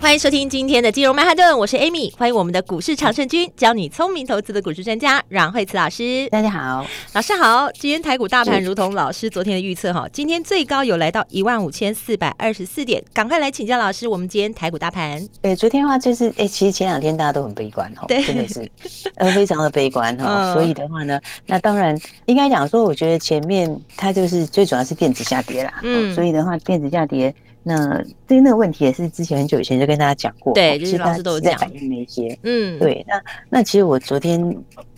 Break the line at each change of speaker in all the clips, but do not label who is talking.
欢迎收听今天的金融曼哈顿，我是 Amy。欢迎我们的股市常胜军，教你聪明投资的股市专家阮慧慈老师。
大家好，
老师好。今天台股大盘如同老师昨天的预测哈，今天最高有来到一万五千四百二十四点。赶快来请教老师，我们今天台股大盘？
对，昨天的话就是，哎，其实前两天大家都很悲观哈，真的是呃非常的悲观哈。所以的话呢，那当然应该讲说，我觉得前面它就是最主要是电子下跌啦。嗯，所以的话，电子下跌。那对于那个问题也是之前很久以前就跟大家讲过，
对，就是老师都在
反映那些，嗯，对。那那其实我昨天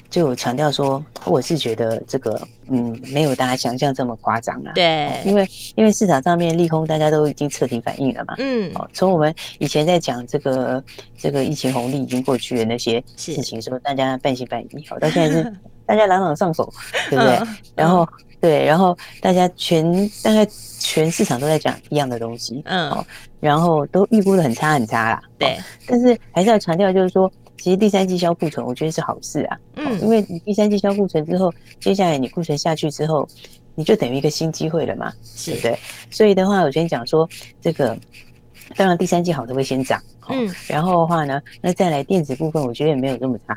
就有强调说，我是觉得这个嗯没有大家想象这么夸张啊，
对，
因为因为市场上面利空大家都已经彻底反应了嘛，嗯，哦，从我们以前在讲这个这个疫情红利已经过去的那些事情说，大家半信半疑，好，到现在是 大家朗朗上口，对不对？然后。对，然后大家全大概全市场都在讲一样的东西，嗯，哦，然后都预估的很差很差啦，
对，
但是还是要强调，就是说，其实第三季销库存，我觉得是好事啊，嗯，因为你第三季销库存之后，接下来你库存下去之后，你就等于一个新机会了嘛，对不对？所以的话，我先讲说这个，当然第三季好的会先涨，嗯，然后的话呢，那再来电子部分，我觉得也没有这么差。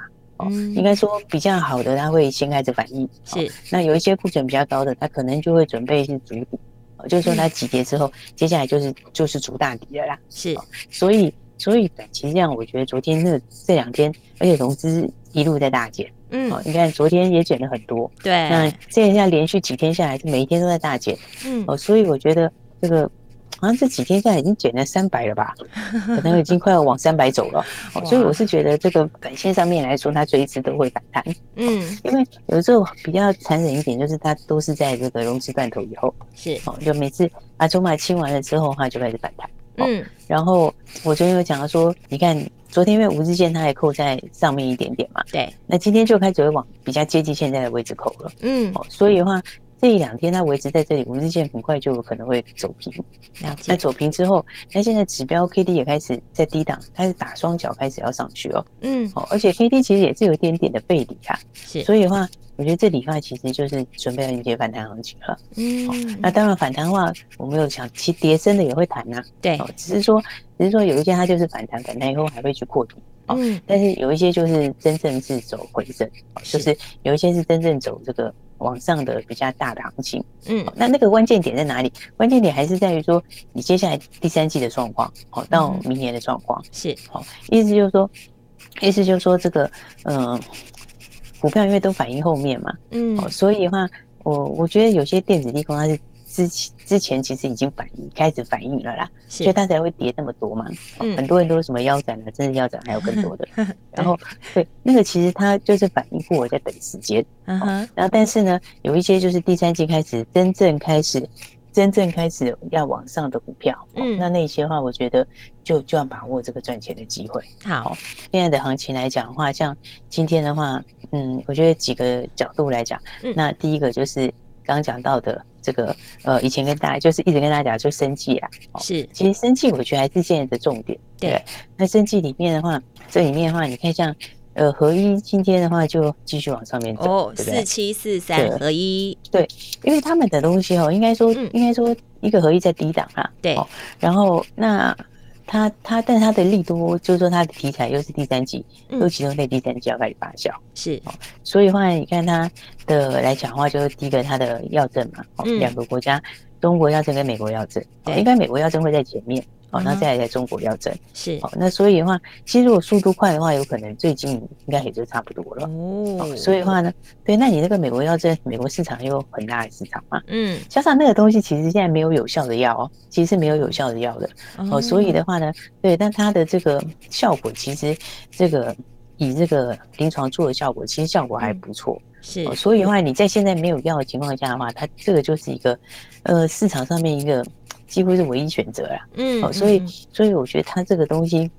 嗯，应该说比较好的，它会先开始反应。是，那有一些库存比较高的，它可能就会准备是筑底，就是说它急跌之后，接下来就是就是主大底了啦。是，所以所以短期这样，我觉得昨天那这两天，而且融资一路在大减。嗯，你看昨天也减了很多。对，那这一下连续几天下来，是每一天都在大减。嗯，哦，所以我觉得这个。好像这几天现在已经减了三百了吧，可能已经快要往三百走了。所以我是觉得这个短线上面来说，它随时都会反弹。嗯，因为有时候比较残忍一点，就是它都是在这个融资断头以后，是哦，就每次把筹码清完了之后，它就开始反弹。嗯，然后我昨天有讲到说，你看昨天因为五日线它还扣在上面一点点嘛，对，那今天就开始会往比较接近现在的位置扣了。嗯，所以的话。这一两天它维持在这里，五日线很快就有可能会走平。那走平之后，那现在指标 K D 也开始在低档，开始打双脚，开始要上去哦。嗯，哦，而且 K D 其实也是有一点点的背离啊。是，所以的话，我觉得这里的话其实就是准备要迎接反弹行情了。嗯，哦那当然反弹的话，我们有想，其实跌升的也会弹呐。对，只是说，只是说有一些它就是反弹，反弹以后还会去扩底。嗯，但是有一些就是真正是走回升，就是有一些是真正走这个。往上的比较大的行情，嗯，那那个关键点在哪里？关键点还是在于说，你接下来第三季的状况，好，到明年的状况是好，意思就是说，意思就是说，这个，嗯，股票因为都反映后面嘛，嗯，所以的话，我我觉得有些电子利空它是。之前之前其实已经反应开始反应了啦，所以它才会跌那么多嘛。嗯、很多人都是什么腰斩啊，真的腰斩还有更多的。然后对那个其实它就是反应过，我在等时间。嗯哼。然后但是呢，有一些就是第三季开始真正开始真正开始要往上的股票，嗯，那那些话我觉得就就要把握这个赚钱的机会。好，现在的行情来讲的话，像今天的话，嗯，我觉得几个角度来讲，嗯、那第一个就是刚刚讲到的。这个呃，以前跟大家就是一直跟大家讲，就生计啊，是，其实生计我觉得还是现在的重点。对，对，那生计里面的话，这里面的话，你看像呃合一今天的话就继续往上面走，哦，四七四三合一，对，因为他们的东西哦，应该说应该说一个合一在低档啊，对，然后那。它它，但它的利多就是说它的题材又是第三季，又集中在第三季要开始发酵，是，所以的话你看它的来讲的话，就是第一个它的药证嘛，两个国家，中国药证跟美国药证，应该美国药证会在前面。哦，那再来在中国要整是。哦，那所以的话，其实如果速度快的话，有可能最近应该也就差不多了。哦。所以的话呢，对，那你那个美国药在美国市场又很大的市场嘛，嗯，加上那个东西其实现在没有有效的药哦，其实是没有有效的药的。哦，所以的话呢，对，但它的这个效果其实这个以这个临床做的效果，其实效果还不错，是，所以的话你在现在没有药的情况下的话，它这个就是一个呃市场上面一个。几乎是唯一选择了，嗯，所以所以我觉得他这个东西，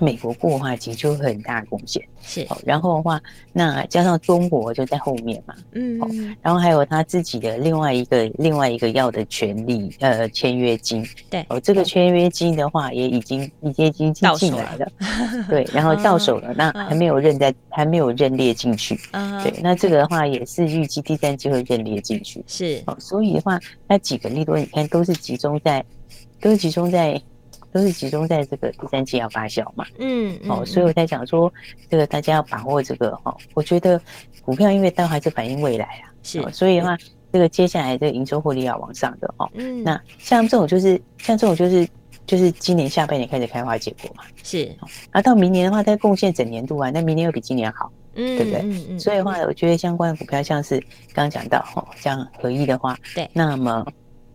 美国过的话，其实就会很大的贡献。
是，
然后的话，那加上中国就在后面嘛，嗯，然后还有他自己的另外一个另外一个要的权利，呃，签约金，
对，
哦，这个签约金的话也已经已经已经进来了，对，然后到手了，那还没有认在，还没有认列进去，对，那这个的话也是预计第三季会认列进去，
是，
哦，所以的话，那几个利多你看都是集中在，都是集中在。都是集中在这个第三季要发酵嘛，嗯，嗯，哦，所以我在讲说，这个大家要把握这个哈，我觉得股票因为都还是反映未来啊，
是，
所以的话，这个接下来这个营收获利要往上的哦，嗯，那像这种就是像这种就是就是今年下半年开始开花结果嘛，
是，
啊，到明年的话它贡献整年度啊，那明年又比今年好，嗯，对不对？嗯嗯，所以的话，我觉得相关的股票像是刚刚讲到哦，像合一的话，
对，
那么。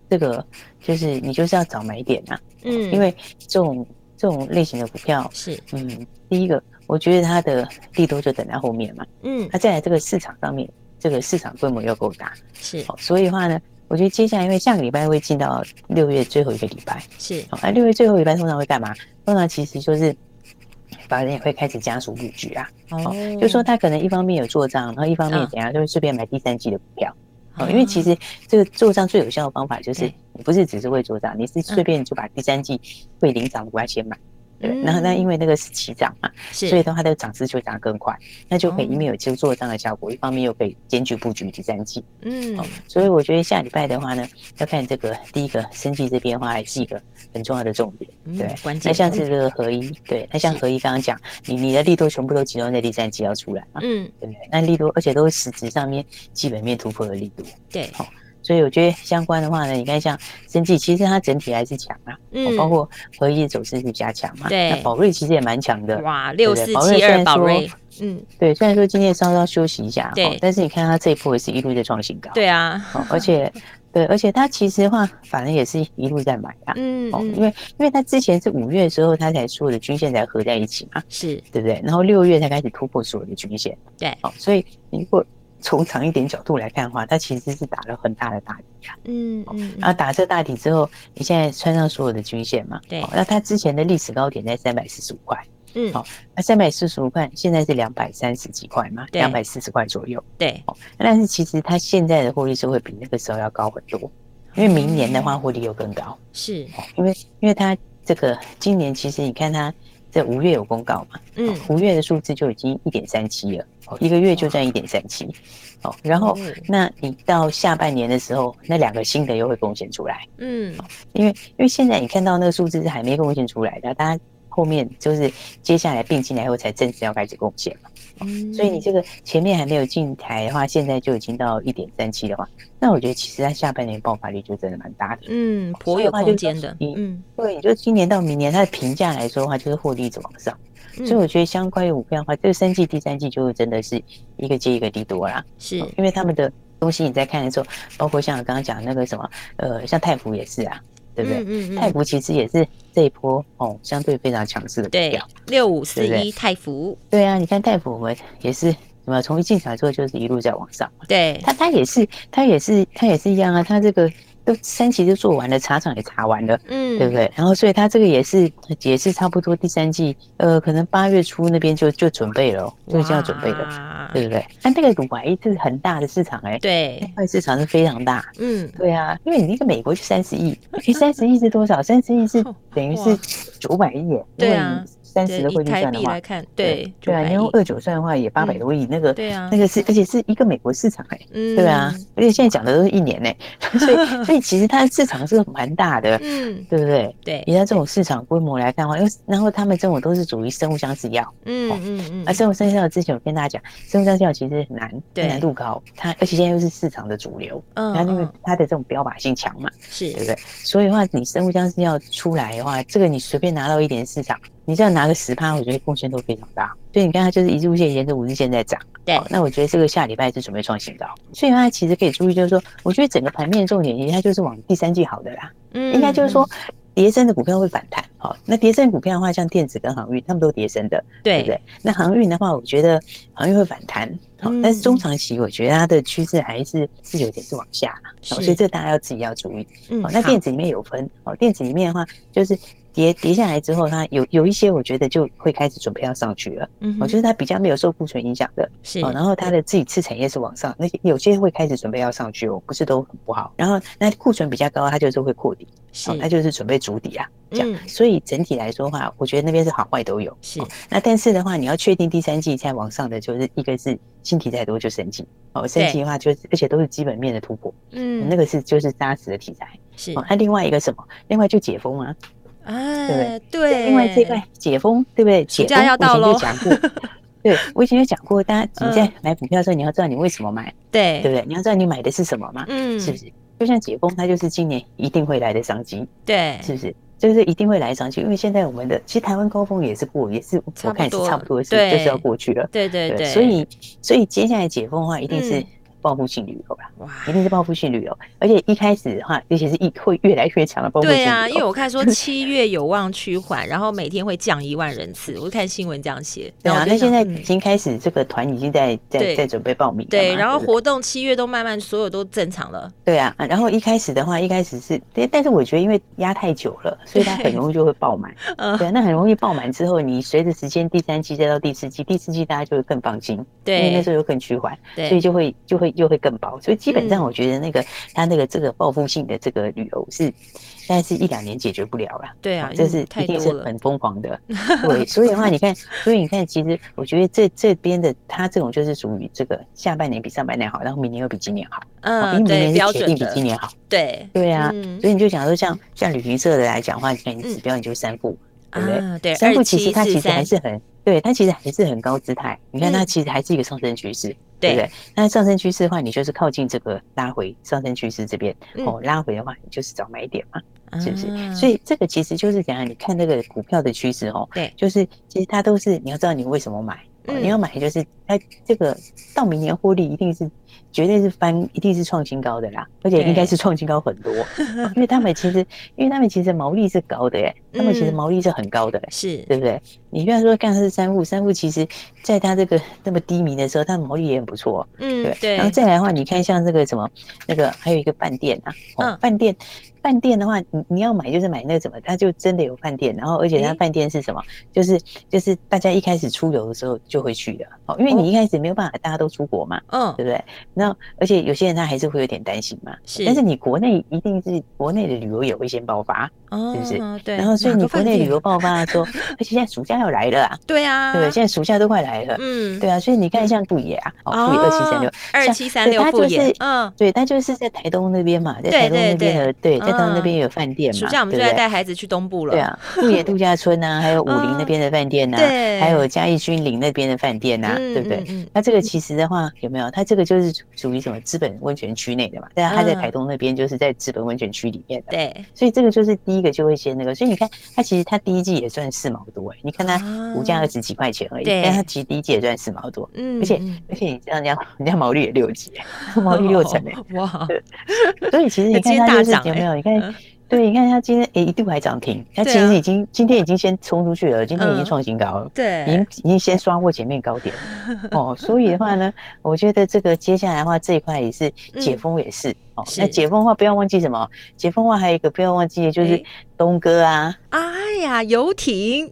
这个就是你就是要找买点呐，嗯，因为这种这种类型的股票
是，
嗯，第一个我觉得它的利多就等在后面嘛，嗯，它再来这个市场上面，这个市场规模要够大，
是，
所以的话呢，我觉得接下来因为下个礼拜会进到六月最后一个礼拜，
是，
哎，六月最后一个礼拜通常会干嘛？通常其实就是法人也会开始加速布局啊，哦，就说他可能一方面有做账，然后一方面怎样，就会顺便买第三季的股票。因为其实这个做账最有效的方法就是，你不是只是会做账，你是顺便就把第三季会领涨的股票先买。对，然后那因为那个是起涨嘛，所以的话它的涨势就会涨更快，那就可以一面有其实做账的效果，一方面又可以兼具布局第三季。嗯，所以我觉得下礼拜的话呢，要看这个第一个生技这边的话，还是一个很重要的重点。对，那像是这个合一，对，那像合一刚刚讲，你你的力度全部都集中在第三季要出来嘛？嗯，对不对？那力度而且都是实质上面基本面突破的力度。
对，好。
所以我觉得相关的话呢，你看像生技，其实它整体还是强啊，嗯，包括合一走势是加强嘛，
对，
那宝瑞其实也蛮强的，
哇，六四七二宝瑞，嗯，
对，虽然说今天稍稍休息一下，对，但是你看它这一波也是一路在创新高，
对啊，
而且 对，而且它其实的话，反正也是一路在买啊，嗯，哦，因为因为它之前是五月的时候，它才所有的均线才合在一起嘛，
是。
对不对？然后六月才开始突破所有的均线，
对，
哦，所以如果从长一点角度来看的话，它其实是打了很大的大底啊。嗯嗯。然后打这大底之后，你现在穿上所有的均线嘛？
对。
那它之前的历史高点在三百四十五块。嗯。好，那三百四十五块现在是两百三十几块嘛？两百四十块左右。
对。
但是其实它现在的获利是会比那个时候要高很多，因为明年的话获利又更高。
是。
因为因为它这个今年其实你看它这五月有公告嘛？嗯。五月的数字就已经一点三七了。一个月就赚一点三七，哦，然后那你到下半年的时候，那两个新的又会贡献出来，嗯，因为因为现在你看到那个数字是还没贡献出来的，大家后面就是接下来并进来后才正式要开始贡献嘛，嗯，所以你这个前面还没有进台的话，现在就已经到一点三七的话，那我觉得其实它下半年爆发力就真的蛮大的，
嗯，颇有空间的，嗯，
对，你就今年到明年它的评价来说的话，就是获利一直往上。所以我觉得相关于股票的话，这个三季、第三季就真的是一个接一个利多啦。
是，
因为他们的东西你在看的时候，包括像我刚刚讲那个什么，呃，像泰福也是啊，对不对？嗯嗯。泰福其实也是这一波哦，相对非常强势的股票。
六五四一泰福。
对啊，你看泰福我们也是什么，从一进场之后就是一路在往上。
对。它
它也是它也是它也是一样啊，它这个。都三期就做完了，茶厂也查完了，嗯，对不对？然后所以他这个也是也是差不多第三季，呃，可能八月初那边就就准备了，就已经要准备了，对不对？那那个乳癌这是很大的市场哎、欸，
对，
那块市场是非常大，嗯，对啊，因为你那个美国就三十亿，你三十亿是多少？三十亿是等于是九百亿耶，
对啊。
三十的汇率算的话，
对
对啊，你用二九算的话也八百多亿，那个对啊，那个是而且是一个美国市场哎，对啊，而且现在讲的都是一年呢，所以 所以其实它的市场是蛮大的，嗯，对不对？
对，
以它这种市场规模来看的话，因为然后他们这种都是属于生物相似药，嗯嗯嗯，而生物相似药之前我跟大家讲，生物相似药其实很难，对，难度高，它而且现在又是市场的主流，嗯，它因为它的这种标靶性强嘛，
是，
对不对？所以的话，你生物相似药出来的话，这个你随便拿到一点市场。你这样拿个十趴，我觉得贡献都非常大。所以你看它就是一日线沿着五日线在涨。
对，
那我觉得这个下礼拜是准备创新高。所以它其实可以注意，就是说，我觉得整个盘面重点，它就是往第三季好的啦。嗯，应该就是说，跌升的股票会反弹。好，那跌升股票的话，像电子跟航运，他们都跌升的，对不对？那航运的话，我觉得航运会反弹。好，但是中长期，我觉得它的趋势还是是有点是往下。所以这大家要自己要注意。嗯，那电子里面有分。哦，电子里面的话，就是。跌跌下来之后，它有有一些我觉得就会开始准备要上去了。嗯，我觉得它比较没有受库存影响的，
是。
哦然后它的自己次产业是往上，那些有些会开始准备要上去哦，不是都很不好。然后那库存比较高，它就是会扩底，是，它就是准备筑底啊。这样，所以整体来说的话，我觉得那边是好坏都有。是。那但是的话，你要确定第三季再往上的，就是一个是新题材多就升级哦，升级的话就是而且都是基本面的突破。嗯，那个是就是扎实的题材。是。那另外一个什么？另外就解封啊。
啊，对对。
另外这一块解封，对不对？
解封要到了。
我以前就讲过，对我以前就讲过，大家你在买股票的时候，你要知道你为什么买，对对不对？你要知道你买的是什么嘛？嗯，是不是？就像解封，它就是今年一定会来的商机，对，是不是？就是一定会来上去，因为现在我们的其实台湾高峰也是过，也是我看是差不多的事，就是要过去了。对对对，所以所以接下来解封的话，一定是报复性旅游吧？哇，一定是报复性旅游，而且一开始的话，而且是一会越来越强的报复性旅游。对啊，
因为我看说 七月有望趋缓，然后每天会降一万人次，我看新闻这样写。
对啊，那现在已经开始这个团已经在在在准备报名。
对，然后活动七月都慢慢所有都正常了。
对啊，然后一开始的话，一开始是，但是我觉得因为压太久了，所以它很容易就会爆满。嗯，对，那很容易爆满之后，你随着时间第三季再到第四季，第四季大家就会更放心，对，因为那时候又更趋缓，对，所以就会就会又会更薄，所以基本上我觉得那个它那个这个报复性的这个旅游是，但是一两年解决不了了。对啊，这是一定是很疯狂的。对，所以的话 你看，所以你看，其实我觉得这这边的它这种就是属于这个下半年比上半年好，然后明年又比今年好。嗯，比明年是铁定比今年好。对对啊，所以你就想说像像旅行社的来讲的话，你看你指标你就三富，对不对？对，三部其实它其实还是很，对它其实还是很高姿态。你看它其实还是一个上升趋势。对不对？那上升趋势的话，你就是靠近这个拉回上升趋势这边哦。拉回的话，你就是找买点嘛，是不是？所以这个其实就是讲，你看那个股票的趋势哦，对，就是其实它都是你要知道你为什么买，你要买就是它这个到明年获利一定是。绝对是翻，一定是创新高的啦，而且应该是创新高很多，因为他们其实，因为他们其实毛利是高的耶，他们其实毛利是很高的，是对不对？你不要说干的是三富，三富其实在它这个那么低迷的时候，它的毛利也很不错，嗯，对对。然后再来的话，你看像这个什么，那个还有一个饭店啊，哦，饭店。饭店的话，你你要买就是买那个什么，它就真的有饭店，然后而且它饭店是什么，就是就是大家一开始出游的时候就会去的哦，因为你一开始没有办法大家都出国嘛，嗯，对不对？那而且有些人他还是会有点担心嘛，是，但是你国内一定是国内的旅游也会先爆发，是不是？对。然后所以你国内旅游爆发的时候，而且现在暑假要来了啊，对啊，对，现在暑假都快来了，嗯，对啊，所以你看像富野啊，哦，富野二七三六，
二七三六富野，嗯，
对，他就是在台东那边嘛，在台东那边的，对，在。到那边有饭店嘛？暑假我们就在
带孩子去东部了。
对啊，富野度假村呐，还有武陵那边的饭店呐，还有嘉义君林那边的饭店呐，对不对？那这个其实的话，有没有？它这个就是属于什么资本温泉区内的嘛？对啊，它在台东那边就是在资本温泉区里面的。对，所以这个就是第一个就会先那个。所以你看，它其实它第一季也赚四毛多哎，你看它股价二十几块钱而已，但它其实第一季也赚四毛多。嗯，而且而且你知道人家人家毛利也六几，毛利六成哎，哇！所以其实你看它就是有没有？你看，对，你看它今天诶一度还涨停，它其实已经今天已经先冲出去了，今天已经创新高了，对，已经已经先刷过前面高点哦，所以的话呢，我觉得这个接下来的话这一块也是解封也是哦，那解封的话不要忘记什么？解封的话还有一个不要忘记的就是东哥啊，
哎呀，游艇，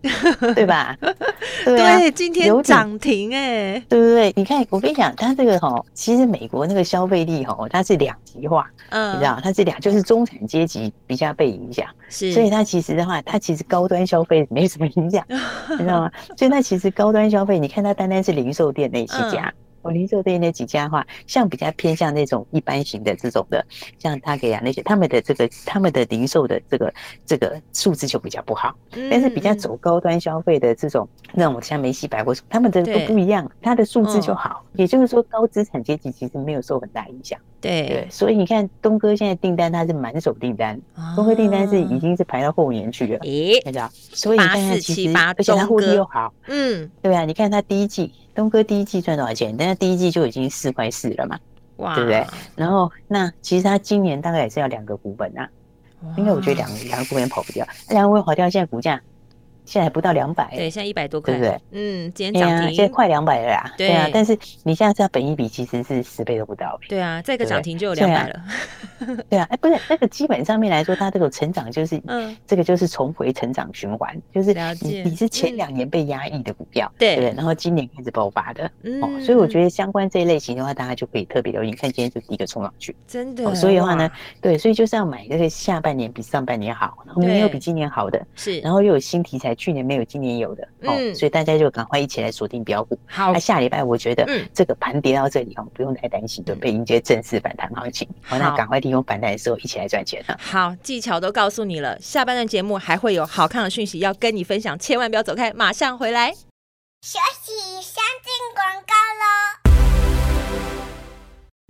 对吧？
对，今天涨停哎，
对不对？你看我跟你讲，它这个哈，其实美国那个消费力哈，它是两极化。嗯，你知道，它这俩就是中产阶级比较被影响，是，所以它其实的话，它其实高端消费没什么影响，你知道吗？所以它其实高端消费，你看它单单是零售店那几家。嗯我零售店那几家的话，像比较偏向那种一般型的这种的，像他给啊那些，他们的这个他们的零售的这个这个数字就比较不好。但是比较走高端消费的这种，那种像梅西百货，他们的都不一样，它的数字就好。也就是说，高资产阶级其实没有受很大影响。对对，所以你看东哥现在订单他是满手订单，东哥订单是已经是排到后年去了。咦，你知道？所以你看它其实，而且他获利又好。嗯，对啊，你看他第一季。东哥第一季赚多少钱？但是第一季就已经四块四了嘛，哇，对不对？然后那其实他今年大概也是要两个股本啊，因为我觉得两两个股本跑不掉，两个股本跑掉，现在股价现在不到两百，
对，现在一百多块，
对不对？
嗯，今天涨停，
现在快两百了啦。
对。
啊，但是你现在知道本一比其实是十倍都不到。
对啊，再个涨停就有两百了。
对啊，哎，不是那个基本上面来说，它这个成长就是，嗯，这个就是重回成长循环，就是你你是前两年被压抑的股票，对。对，然后今年开始爆发的，哦，所以我觉得相关这一类型的话，大家就可以特别留意。你看今天就第一个冲上去，
真的。
所以的话呢，对，所以就是要买这个下半年比上半年好，然后明年又比今年好的，是，然后又有新题材，去年没有，今年有的，哦，所以大家就赶快一起来锁定标股。好，那下礼拜我觉得，这个盘跌到这里哦，不用太担心，准备迎接正式反弹行情。好，那赶快利用反弹的时候一起来赚钱了。
好，技巧都告诉你了，下半段节目还会有好看的讯息要跟你分享，千万不要走开，马上回来。休息，先进广告喽。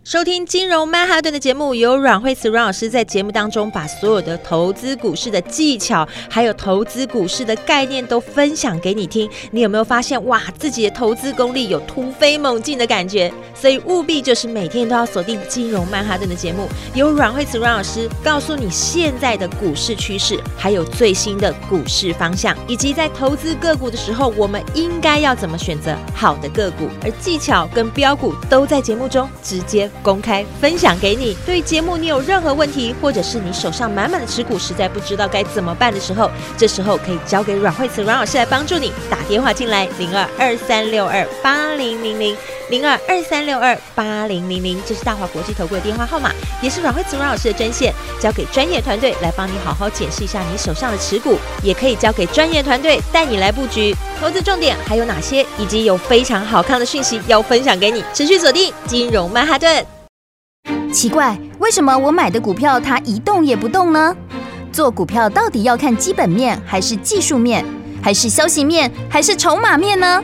收听金融曼哈顿的节目，由阮慧慈阮老师在节目当中把所有的投资股市的技巧，还有投资股市的概念都分享给你听。你有没有发现哇，自己的投资功力有突飞猛进的感觉？所以务必就是每天都要锁定金融曼哈顿的节目，由阮慧慈阮老师告诉你现在的股市趋势，还有最新的股市方向，以及在投资个股的时候，我们应该要怎么选择好的个股，而技巧跟标股都在节目中直接。公开分享给你。对于节目你有任何问题，或者是你手上满满的持股，实在不知道该怎么办的时候，这时候可以交给阮慧慈阮老师来帮助你。打电话进来，零二二三六二八零零零，零二二三六二八零零零，这是大华国际投顾的电话号码，也是阮慧慈阮老师的专线。交给专业团队来帮你好好检视一下你手上的持股，也可以交给专业团队带你来布局。投资重点还有哪些？以及有非常好看的讯息要分享给你，持续锁定金融曼哈顿。
奇怪，为什么我买的股票它一动也不动呢？做股票到底要看基本面，还是技术面，还是消息面，还是筹码面呢？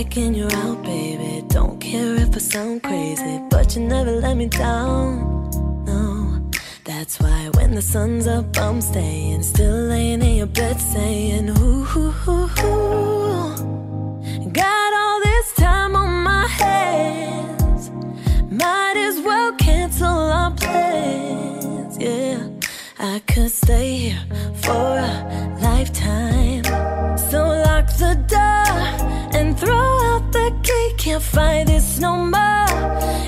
and you're out, baby. Don't care if I sound crazy, but you never let me down. No, that's why when the sun's up, I'm staying. Still laying in your bed saying. Find fight this no more.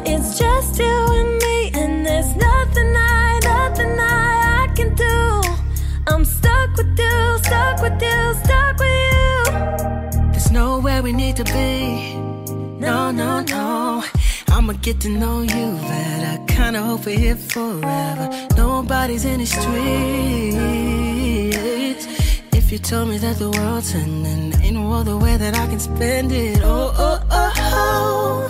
It's just you and me, and there's nothing I, nothing I, I can do. I'm stuck with you, stuck with you, stuck with you. There's nowhere we need to be. No, no, no. I'ma get
to know you better. Kinda hope we're here forever. Nobody's in the streets you told
me that the world's ending,
ain't no other way that I can spend it. Oh, oh, oh, oh.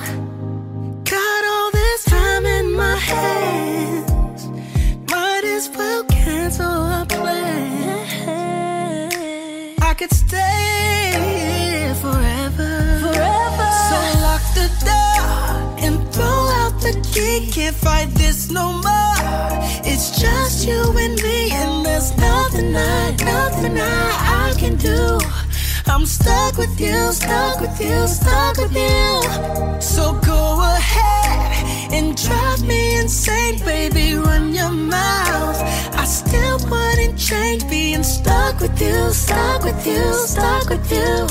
Got all this time in
my hands. Might as well cancel our plans.
I
could stay
here forever. Forever. So lock the door and throw out the key. Can't fight this no more
just you and me, and there's nothing I, nothing I, I can do. I'm stuck with you, stuck with you, stuck with you. So go ahead and drive me insane, baby. Run your mouth. I still wouldn't change being stuck with you, stuck with you, stuck with you.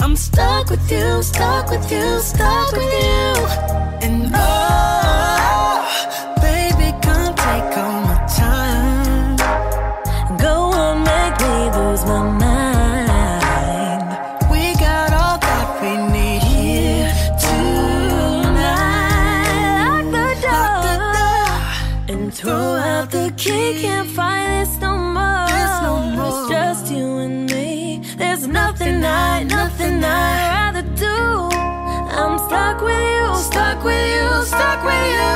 I'm stuck with you, stuck with you, stuck with you. And oh,
key. Can't fight this no more. no more. It's just you and me. There's nothing I, nothing I'd rather do. I'm stuck with you, stuck with you, stuck with you.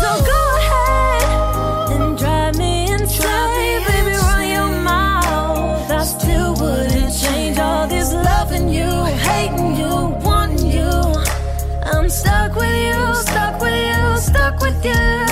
So go ahead and drive me insane, baby. Run your mouth. I still wouldn't change all this loving you, hating you, wanting you. I'm stuck with you, stuck with you, stuck with you.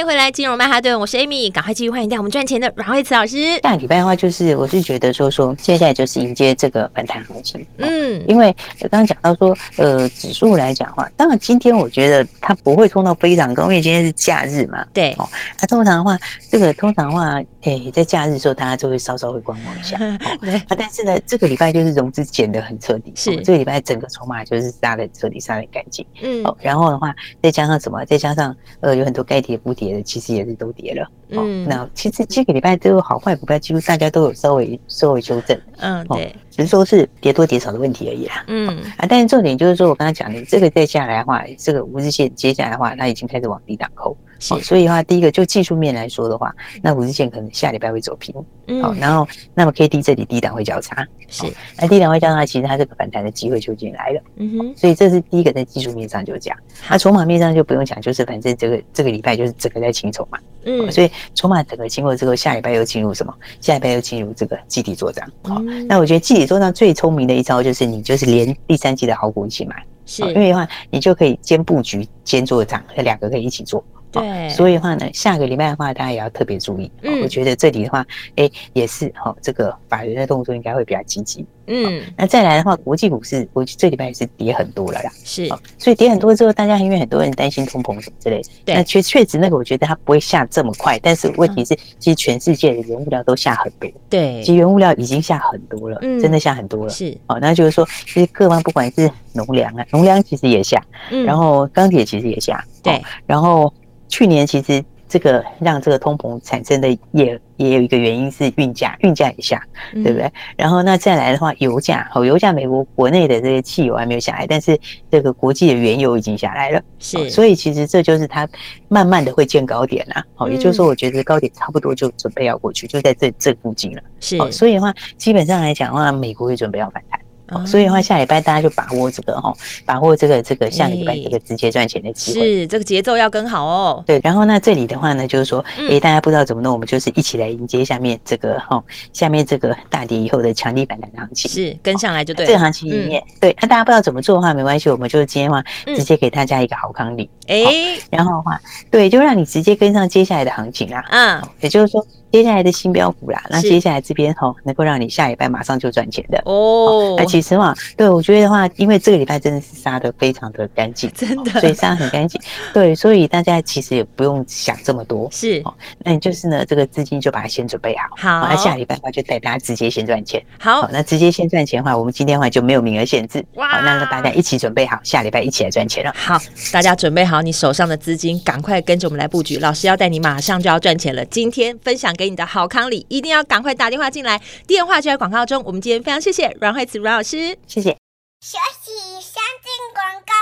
迎回来，金融曼哈顿，我是 Amy，赶快继续欢迎带我们赚钱的阮慧慈老师。
下礼拜的话，就是我是觉得说说，接下来就是迎接这个反弹行情。嗯，因为刚刚讲到说，呃，指数来讲的话，当然今天我觉得它不会冲到非常高，因为今天是假日嘛。
对。
哦，那通常的话，这个通常的话，诶，在假日的时候，大家就会稍稍会观望一下。对。啊，但是呢，这个礼拜就是融资减得很彻底，是这个礼拜整个筹码就是杀的彻底，杀的干净。嗯。哦，然后的话，再加上什么？再加上呃，有很多该跌不跌的，其实也是都跌了。嗯。那其实这个礼拜都有好坏股票，几乎大家都有稍微稍微修正。嗯，对。只是说是跌多跌少的问题而已啦。嗯。啊，但是重点就是说我刚刚讲的，这个再下来的话，这个五日线接下来的话，它已经开始往低档扣。好，所以的话，第一个就技术面来说的话，那五日线可能下礼拜会走平。嗯。好，然后那么 K D 这里低档会交叉。是。那低档会交叉，其实它这个反弹的机会就进来了。嗯哼。所以这是第一个在技术面上就讲。那筹码面上就不用讲，就是反正这个这个礼拜就是整个在清筹嘛。嗯。所以筹码整个清过之后，下礼拜又进入什么？下礼拜又进入这个集体作帐。好，那我觉得集体作帐最聪明的一招就是你就是连第三季的好股一起买。是。因为的话，你就可以兼布局兼做帐，这两个可以一起做。
对，
所以的话呢，下个礼拜的话，大家也要特别注意。嗯，我觉得这里的话，哎，也是哈，这个法人的动作应该会比较积极。嗯，那再来的话，国际股市，国际这礼拜也是跌很多了啦。
是，
所以跌很多之后，大家因为很多人担心通膨什么之类，对，那确确实那个我觉得它不会下这么快，但是问题是，其实全世界的原物料都下很多。
对，
其实原物料已经下很多了，真的下很多了。是，哦，那就是说，其实各方不管是农粮啊，农粮其实也下，嗯然后钢铁其实也下，对，然后去年其实。这个让这个通膨产生的也也有一个原因是运价，运价也下，对不对？然后那再来的话，油价，好，油价美国国内的这些汽油还没有下来，但是这个国际的原油已经下来了，是，所以其实这就是它慢慢的会见高点啦，好，也就是说，我觉得高点差不多就准备要过去，就在这这附近了，是，所以的话，基本上来讲的话，美国也准备要反弹。所以的话，下礼拜大家就把握这个哈，把握这个这个下礼拜这个直接赚钱的机会。
是这个节奏要跟好哦。
对，然后那这里的话呢，就是说，哎，大家不知道怎么弄，我们就是一起来迎接下面这个哈，下面这个大跌以后的强力反弹的行情。
是跟上来就对。
这个行情里面，对，那大家不知道怎么做的话，没关系，我们就是今天的话直接给大家一个好康礼。哎，然后的话，对，就让你直接跟上接下来的行情啦。嗯，也就是说。接下来的新标股啦，那接下来这边哈，能够让你下礼拜马上就赚钱的哦。那其实嘛，对我觉得的话，因为这个礼拜真的是杀的非常的干净，真的，所以杀得很干净。对，所以大家其实也不用想这么多，是。那你就是呢，这个资金就把它先准备好，好，那下礼拜的话就带大家直接先赚钱。好，那直接先赚钱的话，我们今天的话就没有名额限制。哇，那让大家一起准备好，下礼拜一起来赚钱了。
好，大家准备好你手上的资金，赶快跟着我们来布局。老师要带你马上就要赚钱了。今天分享。给你的好康礼，一定要赶快打电话进来，电话就在广告中。我们今天非常谢谢阮慧慈阮老师，
谢谢。
休息，先进广告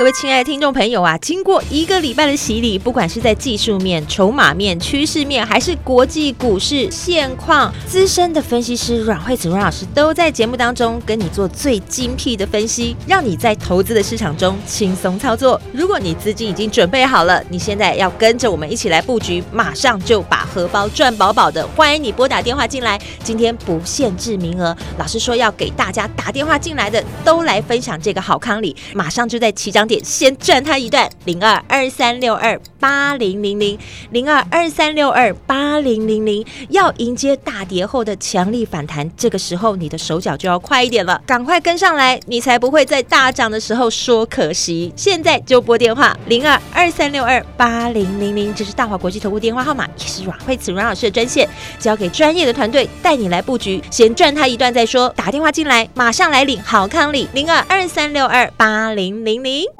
各位亲爱的听众朋友啊，经过一个礼拜的洗礼，不管是在技术面、筹码面、趋势面，还是国际股市现况，资深的分析师阮慧子阮老师都在节目当中跟你做最精辟的分析，让你在投资的市场中轻松操作。如果你资金已经准备好了，你现在要跟着我们一起来布局，马上就把荷包赚饱饱的。欢迎你拨打电话进来，今天不限制名额，老师说要给大家打电话进来的都来分享这个好康礼，马上就在七张涨。先赚他一段，零二二三六二八零零零，零二二三六二八零零零，要迎接大跌后的强力反弹，这个时候你的手脚就要快一点了，赶快跟上来，你才不会在大涨的时候说可惜。现在就拨电话，零二二三六二八零零零，这是大华国际投顾电话号码，也是阮慧慈阮老师的专线，交给专业的团队带你来布局，先赚他一段再说。打电话进来，马上来领好康礼，零二二三六二八零零零。